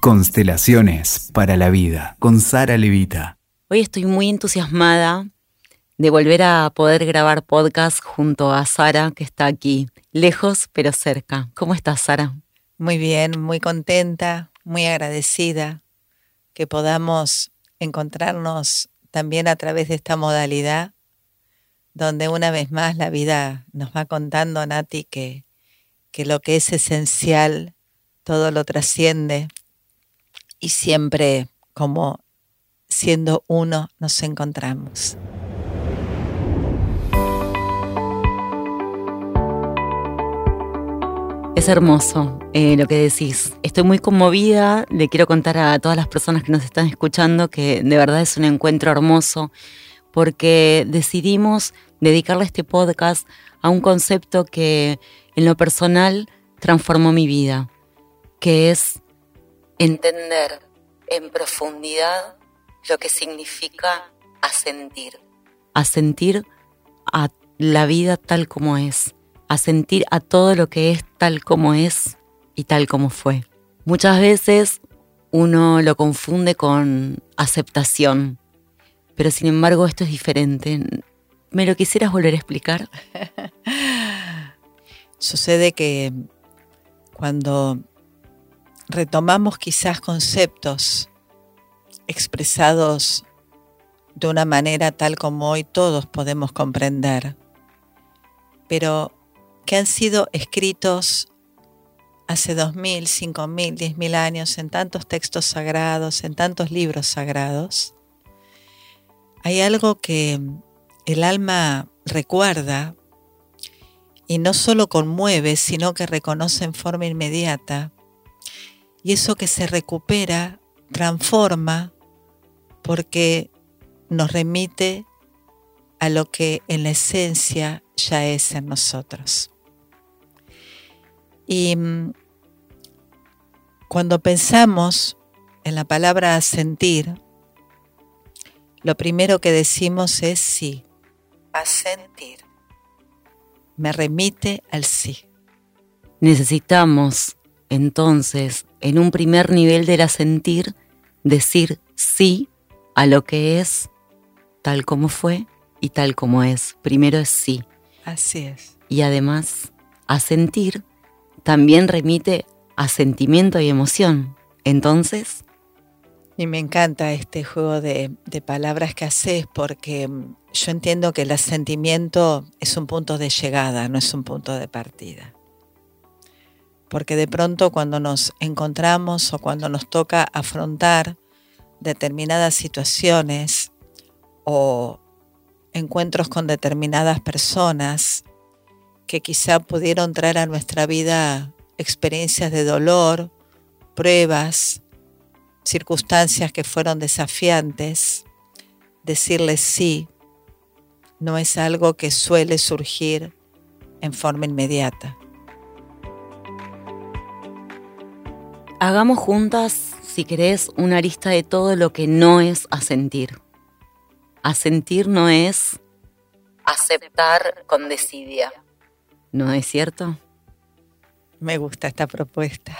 Constelaciones para la vida con Sara Levita. Hoy estoy muy entusiasmada de volver a poder grabar podcast junto a Sara, que está aquí, lejos pero cerca. ¿Cómo estás, Sara? Muy bien, muy contenta, muy agradecida que podamos encontrarnos también a través de esta modalidad, donde una vez más la vida nos va contando, Nati, que, que lo que es esencial, todo lo trasciende y siempre como siendo uno nos encontramos. Es hermoso eh, lo que decís. Estoy muy conmovida. Le quiero contar a todas las personas que nos están escuchando que de verdad es un encuentro hermoso porque decidimos dedicarle este podcast a un concepto que en lo personal transformó mi vida, que es entender en profundidad lo que significa asentir. Asentir a la vida tal como es, asentir a todo lo que es tal como es y tal como fue. Muchas veces uno lo confunde con aceptación, pero sin embargo esto es diferente. ¿Me lo quisieras volver a explicar? Sucede que cuando retomamos quizás conceptos expresados de una manera tal como hoy todos podemos comprender, pero que han sido escritos hace dos mil, cinco mil, diez mil años en tantos textos sagrados, en tantos libros sagrados, hay algo que el alma recuerda y no solo conmueve, sino que reconoce en forma inmediata y eso que se recupera transforma porque nos remite a lo que en la esencia ya es en nosotros. Y mm, cuando pensamos en la palabra sentir, lo primero que decimos es sí, a sentir. Me remite al sí. Necesitamos entonces, en un primer nivel del asentir, decir sí a lo que es tal como fue y tal como es. Primero es sí. Así es. Y además, asentir también remite a sentimiento y emoción. Entonces... Y me encanta este juego de, de palabras que haces porque mm, yo entiendo que el asentimiento es un punto de llegada, no es un punto de partida porque de pronto cuando nos encontramos o cuando nos toca afrontar determinadas situaciones o encuentros con determinadas personas que quizá pudieron traer a nuestra vida experiencias de dolor, pruebas, circunstancias que fueron desafiantes, decirles sí no es algo que suele surgir en forma inmediata. Hagamos juntas, si querés, una lista de todo lo que no es asentir. Asentir no es aceptar con desidia. ¿No es cierto? Me gusta esta propuesta.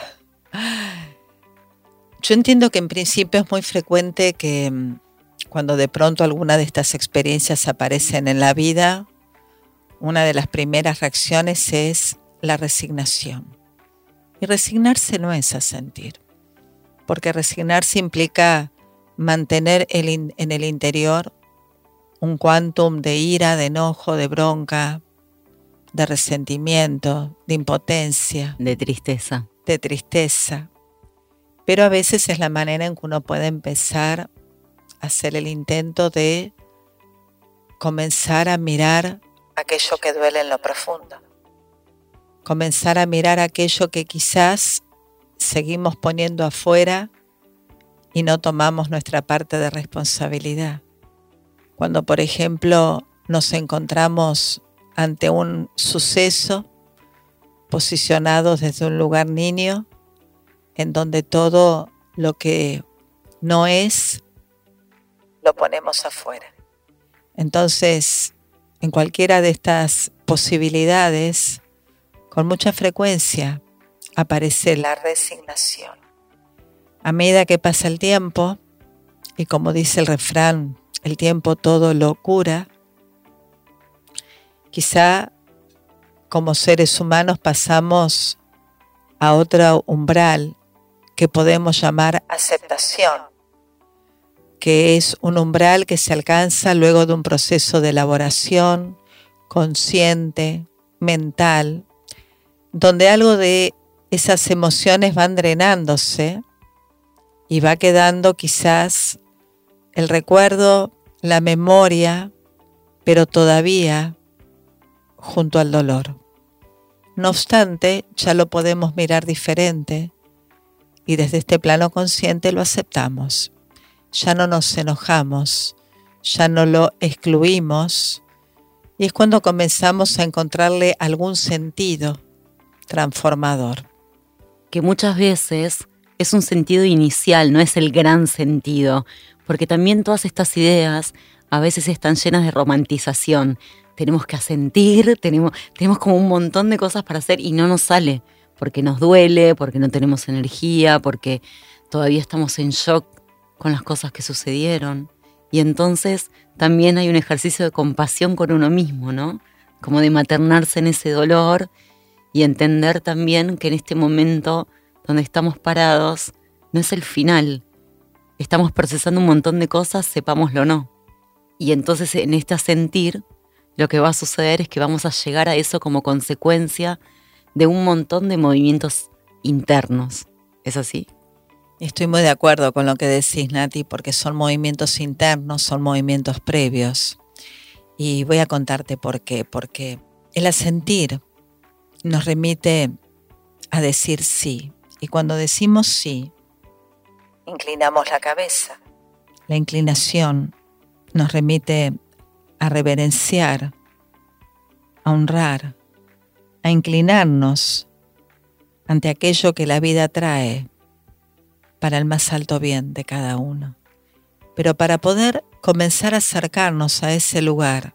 Yo entiendo que en principio es muy frecuente que mm, cuando de pronto alguna de estas experiencias aparecen en la vida, una de las primeras reacciones es la resignación. Y resignarse no es asentir, porque resignarse implica mantener en el interior un quantum de ira, de enojo, de bronca, de resentimiento, de impotencia. De tristeza. De tristeza. Pero a veces es la manera en que uno puede empezar a hacer el intento de comenzar a mirar aquello que duele en lo profundo comenzar a mirar aquello que quizás seguimos poniendo afuera y no tomamos nuestra parte de responsabilidad. Cuando, por ejemplo, nos encontramos ante un suceso posicionados desde un lugar niño, en donde todo lo que no es, lo ponemos afuera. Entonces, en cualquiera de estas posibilidades, con mucha frecuencia aparece la resignación. A medida que pasa el tiempo, y como dice el refrán, el tiempo todo lo cura, quizá como seres humanos pasamos a otro umbral que podemos llamar aceptación, que es un umbral que se alcanza luego de un proceso de elaboración consciente, mental, donde algo de esas emociones van drenándose y va quedando quizás el recuerdo, la memoria, pero todavía junto al dolor. No obstante, ya lo podemos mirar diferente y desde este plano consciente lo aceptamos. Ya no nos enojamos, ya no lo excluimos y es cuando comenzamos a encontrarle algún sentido transformador. Que muchas veces es un sentido inicial, no es el gran sentido, porque también todas estas ideas a veces están llenas de romantización. Tenemos que asentir, tenemos, tenemos como un montón de cosas para hacer y no nos sale, porque nos duele, porque no tenemos energía, porque todavía estamos en shock con las cosas que sucedieron. Y entonces también hay un ejercicio de compasión con uno mismo, ¿no? Como de maternarse en ese dolor y entender también que en este momento donde estamos parados no es el final. Estamos procesando un montón de cosas, sepámoslo o no. Y entonces en este sentir, lo que va a suceder es que vamos a llegar a eso como consecuencia de un montón de movimientos internos. ¿Es así? Estoy muy de acuerdo con lo que decís, Nati, porque son movimientos internos, son movimientos previos. Y voy a contarte por qué. Porque el asentir nos remite a decir sí, y cuando decimos sí, inclinamos la cabeza. La inclinación nos remite a reverenciar, a honrar, a inclinarnos ante aquello que la vida trae para el más alto bien de cada uno. Pero para poder comenzar a acercarnos a ese lugar,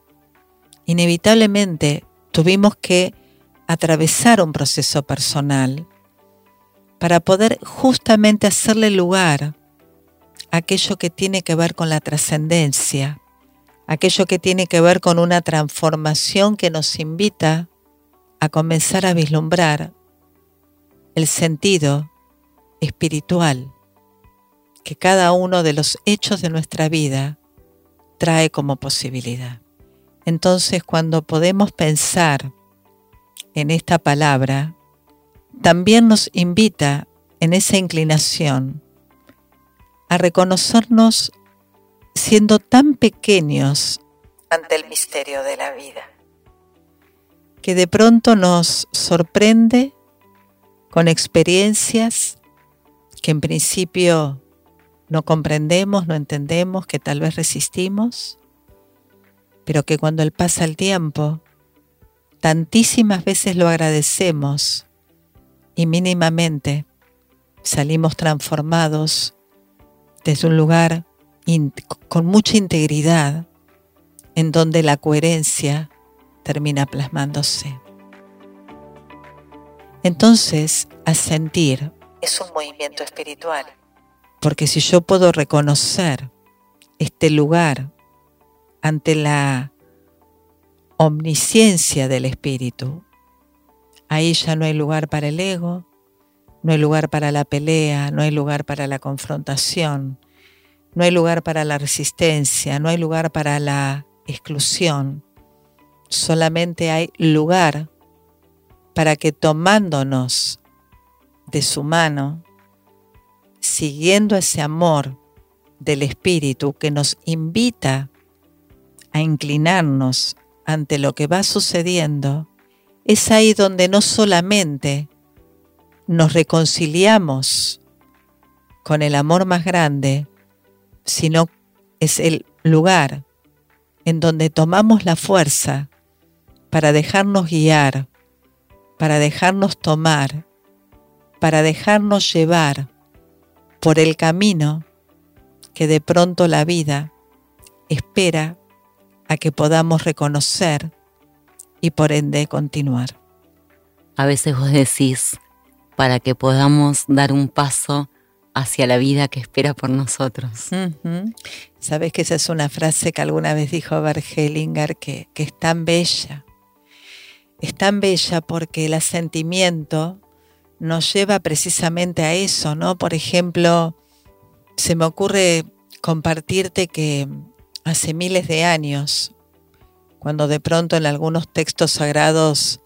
inevitablemente tuvimos que atravesar un proceso personal para poder justamente hacerle lugar a aquello que tiene que ver con la trascendencia, aquello que tiene que ver con una transformación que nos invita a comenzar a vislumbrar el sentido espiritual que cada uno de los hechos de nuestra vida trae como posibilidad. Entonces cuando podemos pensar en esta palabra, también nos invita en esa inclinación a reconocernos siendo tan pequeños ante el misterio de la vida, que de pronto nos sorprende con experiencias que en principio no comprendemos, no entendemos, que tal vez resistimos, pero que cuando pasa el tiempo, tantísimas veces lo agradecemos y mínimamente salimos transformados desde un lugar con mucha integridad en donde la coherencia termina plasmándose. Entonces, asentir es un movimiento espiritual, porque si yo puedo reconocer este lugar ante la omnisciencia del espíritu, Ahí ya no hay lugar para el ego, no hay lugar para la pelea, no hay lugar para la confrontación, no hay lugar para la resistencia, no hay lugar para la exclusión. Solamente hay lugar para que tomándonos de su mano, siguiendo ese amor del Espíritu que nos invita a inclinarnos ante lo que va sucediendo, es ahí donde no solamente nos reconciliamos con el amor más grande, sino es el lugar en donde tomamos la fuerza para dejarnos guiar, para dejarnos tomar, para dejarnos llevar por el camino que de pronto la vida espera a que podamos reconocer y por ende continuar. A veces vos decís, para que podamos dar un paso, hacia la vida que espera por nosotros. Sabes que esa es una frase que alguna vez dijo Bert Hellinger que, que es tan bella. Es tan bella porque el asentimiento nos lleva precisamente a eso, ¿no? Por ejemplo, se me ocurre compartirte que hace miles de años, cuando de pronto en algunos textos sagrados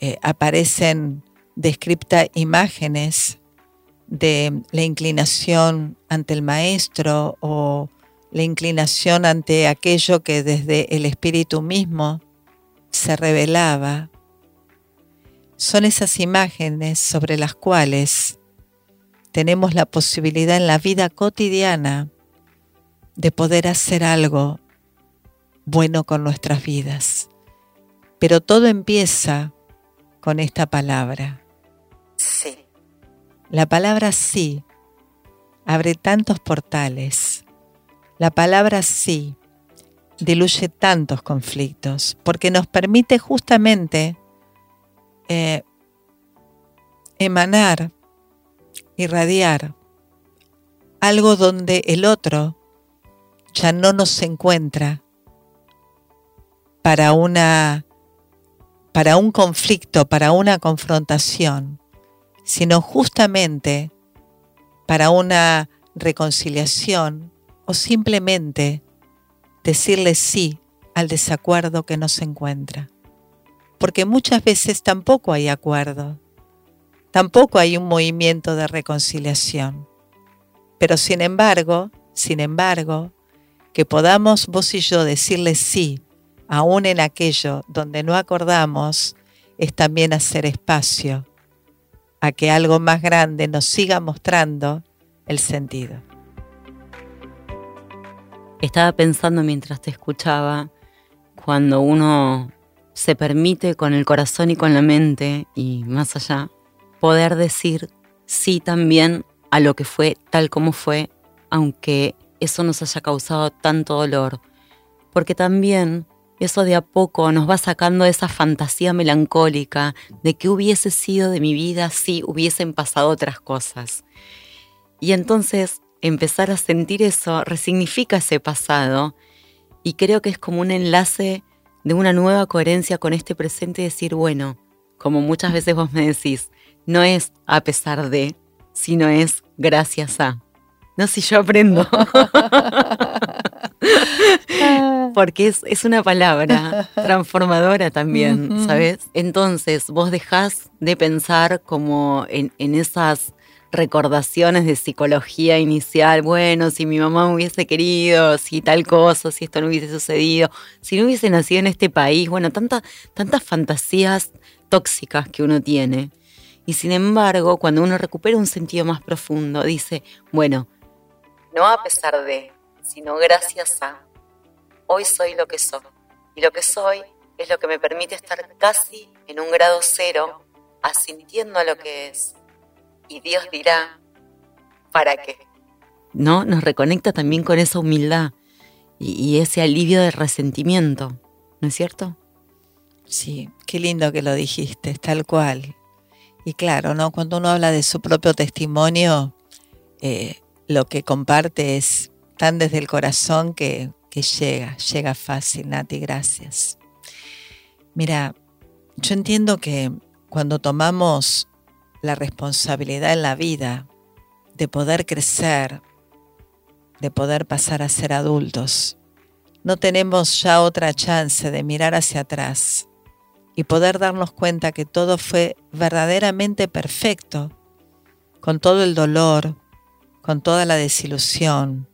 eh, aparecen descriptas imágenes de la inclinación ante el maestro o la inclinación ante aquello que desde el espíritu mismo se revelaba. Son esas imágenes sobre las cuales tenemos la posibilidad en la vida cotidiana de poder hacer algo bueno con nuestras vidas. Pero todo empieza con esta palabra. Sí. La palabra sí abre tantos portales. La palabra sí diluye tantos conflictos porque nos permite justamente eh, emanar, irradiar algo donde el otro ya no nos encuentra para una para un conflicto, para una confrontación, sino justamente para una reconciliación o simplemente decirle sí al desacuerdo que nos encuentra. Porque muchas veces tampoco hay acuerdo, tampoco hay un movimiento de reconciliación. Pero sin embargo, sin embargo, que podamos vos y yo decirle sí, aún en aquello donde no acordamos, es también hacer espacio a que algo más grande nos siga mostrando el sentido. Estaba pensando mientras te escuchaba, cuando uno se permite con el corazón y con la mente y más allá, poder decir sí también a lo que fue tal como fue, aunque eso nos haya causado tanto dolor. Porque también eso de a poco nos va sacando de esa fantasía melancólica de que hubiese sido de mi vida si hubiesen pasado otras cosas. Y entonces empezar a sentir eso resignifica ese pasado y creo que es como un enlace de una nueva coherencia con este presente y decir, bueno, como muchas veces vos me decís, no es a pesar de, sino es gracias a. No, si yo aprendo. Porque es, una palabra transformadora también, ¿sabes? Entonces, vos dejás de pensar como en, en esas recordaciones de psicología inicial, bueno, si mi mamá me hubiese querido, si tal cosa, si esto no hubiese sucedido, si no hubiese nacido en este país, bueno, tantas fantasías tóxicas que uno tiene. Y sin embargo, cuando uno recupera un sentido más profundo, dice, bueno, no a pesar de, sino gracias a. Hoy soy lo que soy. Y lo que soy es lo que me permite estar casi en un grado cero, asintiendo a lo que es. Y Dios dirá, ¿para qué? ¿No? Nos reconecta también con esa humildad y, y ese alivio del resentimiento, ¿no es cierto? Sí, qué lindo que lo dijiste, tal cual. Y claro, ¿no? Cuando uno habla de su propio testimonio, eh, lo que comparte es tan desde el corazón que, llega, llega fácil, Nati, gracias. Mira, yo entiendo que cuando tomamos la responsabilidad en la vida de poder crecer, de poder pasar a ser adultos, no tenemos ya otra chance de mirar hacia atrás y poder darnos cuenta que todo fue verdaderamente perfecto, con todo el dolor, con toda la desilusión,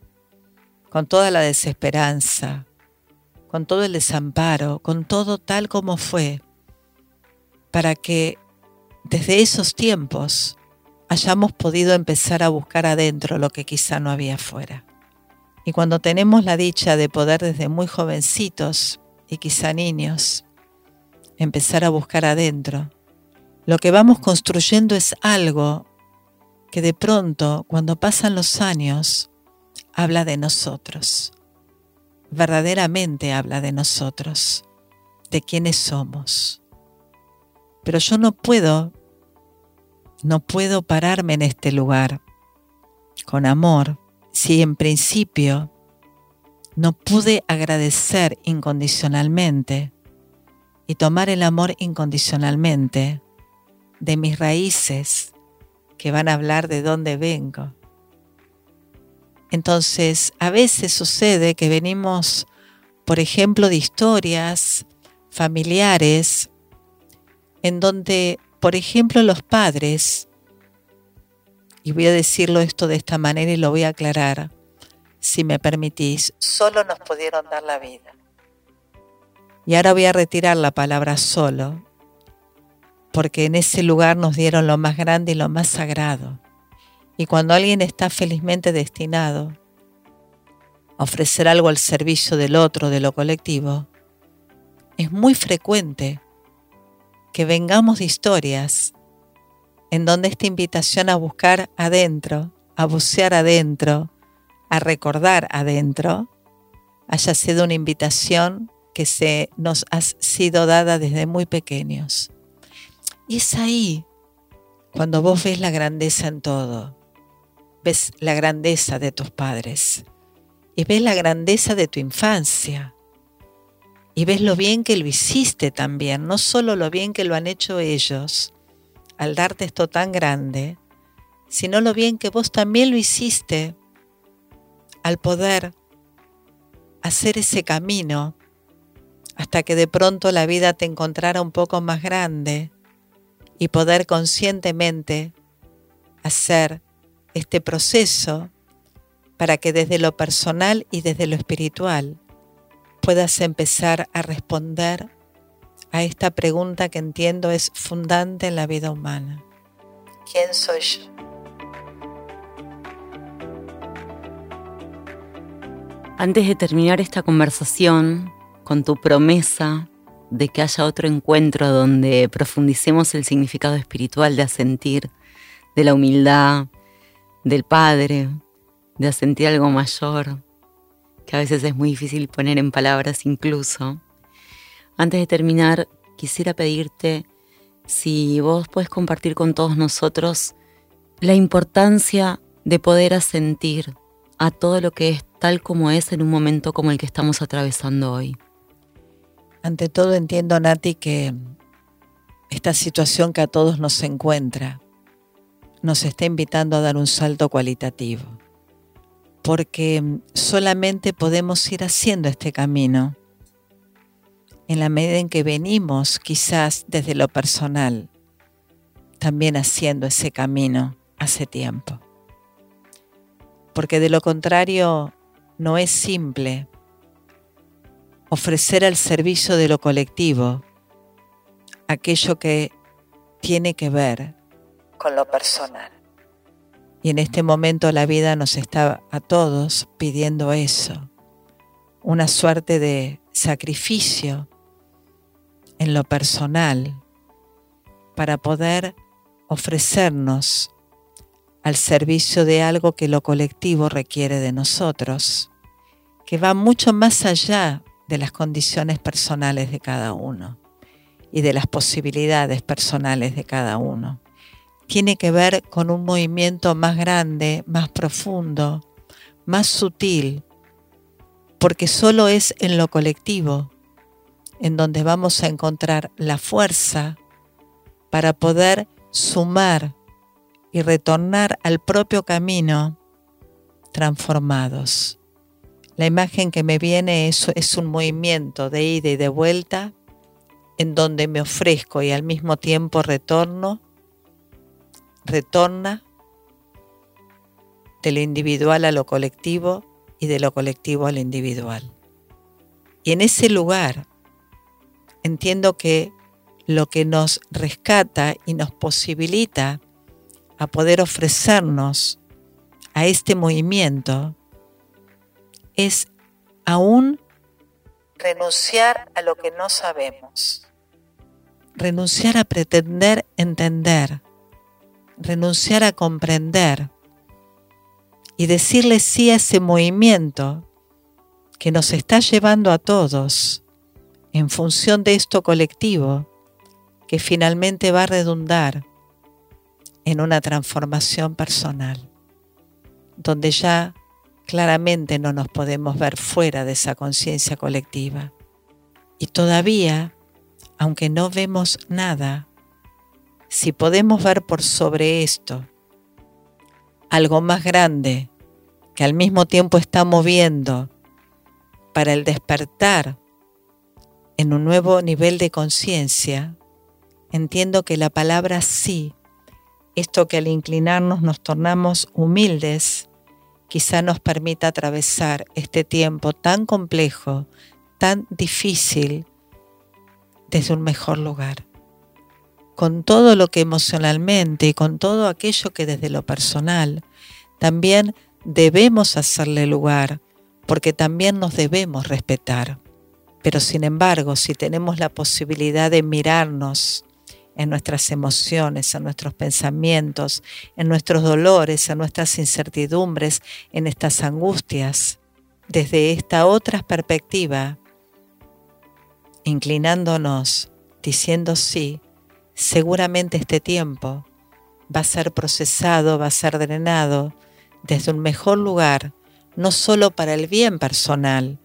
con toda la desesperanza, con todo el desamparo, con todo tal como fue, para que desde esos tiempos hayamos podido empezar a buscar adentro lo que quizá no había afuera. Y cuando tenemos la dicha de poder desde muy jovencitos y quizá niños empezar a buscar adentro, lo que vamos construyendo es algo que de pronto, cuando pasan los años, habla de nosotros. Verdaderamente habla de nosotros, de quiénes somos. Pero yo no puedo, no puedo pararme en este lugar con amor si en principio no pude agradecer incondicionalmente y tomar el amor incondicionalmente de mis raíces que van a hablar de dónde vengo. Entonces, a veces sucede que venimos, por ejemplo, de historias familiares en donde, por ejemplo, los padres, y voy a decirlo esto de esta manera y lo voy a aclarar, si me permitís, solo nos pudieron dar la vida. Y ahora voy a retirar la palabra solo, porque en ese lugar nos dieron lo más grande y lo más sagrado. Y cuando alguien está felizmente destinado a ofrecer algo al servicio del otro, de lo colectivo, es muy frecuente que vengamos de historias en donde esta invitación a buscar adentro, a bucear adentro, a recordar adentro, haya sido una invitación que se nos ha sido dada desde muy pequeños. Y es ahí cuando vos ves la grandeza en todo, ves la grandeza de tus padres y ves la grandeza de tu infancia y ves lo bien que lo hiciste también, no solo lo bien que lo han hecho ellos al darte esto tan grande, sino lo bien que vos también lo hiciste al poder hacer ese camino hasta que de pronto la vida te encontrara un poco más grande y poder conscientemente hacer este proceso para que desde lo personal y desde lo espiritual puedas empezar a responder a esta pregunta que entiendo es fundante en la vida humana. ¿Quién soy yo? Antes de terminar esta conversación, con tu promesa de que haya otro encuentro donde profundicemos el significado espiritual de asentir, de la humildad, del Padre, de asentir algo mayor, que a veces es muy difícil poner en palabras incluso. Antes de terminar, quisiera pedirte si vos puedes compartir con todos nosotros la importancia de poder asentir a todo lo que es tal como es en un momento como el que estamos atravesando hoy. Ante todo entiendo, Nati, que esta situación que a todos nos encuentra nos está invitando a dar un salto cualitativo, porque solamente podemos ir haciendo este camino en la medida en que venimos quizás desde lo personal, también haciendo ese camino hace tiempo. Porque de lo contrario no es simple ofrecer al servicio de lo colectivo aquello que tiene que ver con lo personal. Y en este momento la vida nos está a todos pidiendo eso, una suerte de sacrificio en lo personal para poder ofrecernos al servicio de algo que lo colectivo requiere de nosotros, que va mucho más allá de las condiciones personales de cada uno y de las posibilidades personales de cada uno. Tiene que ver con un movimiento más grande, más profundo, más sutil, porque solo es en lo colectivo en donde vamos a encontrar la fuerza para poder sumar y retornar al propio camino transformados. La imagen que me viene es, un movimiento de ida y de vuelta en donde me ofrezco y al mismo tiempo retorno, retorna de lo individual a lo colectivo y de lo colectivo al individual. Y en ese lugar entiendo que lo que nos rescata y nos posibilita a poder ofrecernos a este movimiento es aún renunciar a lo que no sabemos, renunciar a pretender entender, renunciar a comprender y decirle sí a ese movimiento que nos está llevando a todos en función de esto colectivo que finalmente va a redundar en una transformación personal. donde ya claramente no nos podemos ver fuera de esa conciencia colectiva. Y todavía, aunque no vemos nada, si podemos ver por sobre esto algo más grande que al mismo tiempo está moviendo para el despertar en un nuevo nivel de conciencia, entiendo que la palabra sí, esto que al inclinarnos nos tornamos humildes, quizá nos permita atravesar este tiempo tan complejo, tan difícil, desde un mejor lugar. Con todo lo que emocionalmente y con todo aquello que desde lo personal también debemos hacerle lugar, porque también nos debemos respetar. Pero sin embargo, si tenemos la posibilidad de mirarnos en nuestras emociones, en nuestros pensamientos, en nuestros dolores, en nuestras incertidumbres, en estas angustias, desde esta otra perspectiva, inclinándonos, diciendo sí, seguramente este tiempo va a ser procesado, va a ser drenado desde un mejor lugar, no solo para el bien personal,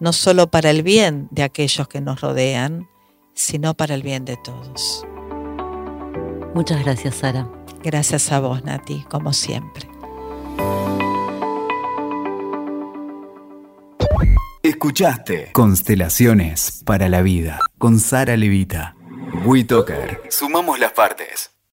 no solo para el bien de aquellos que nos rodean, sino para el bien de todos. Muchas gracias, Sara. Gracias a vos, Nati, como siempre. Escuchaste Constelaciones para la Vida con Sara Levita. WeToker. Sumamos las partes.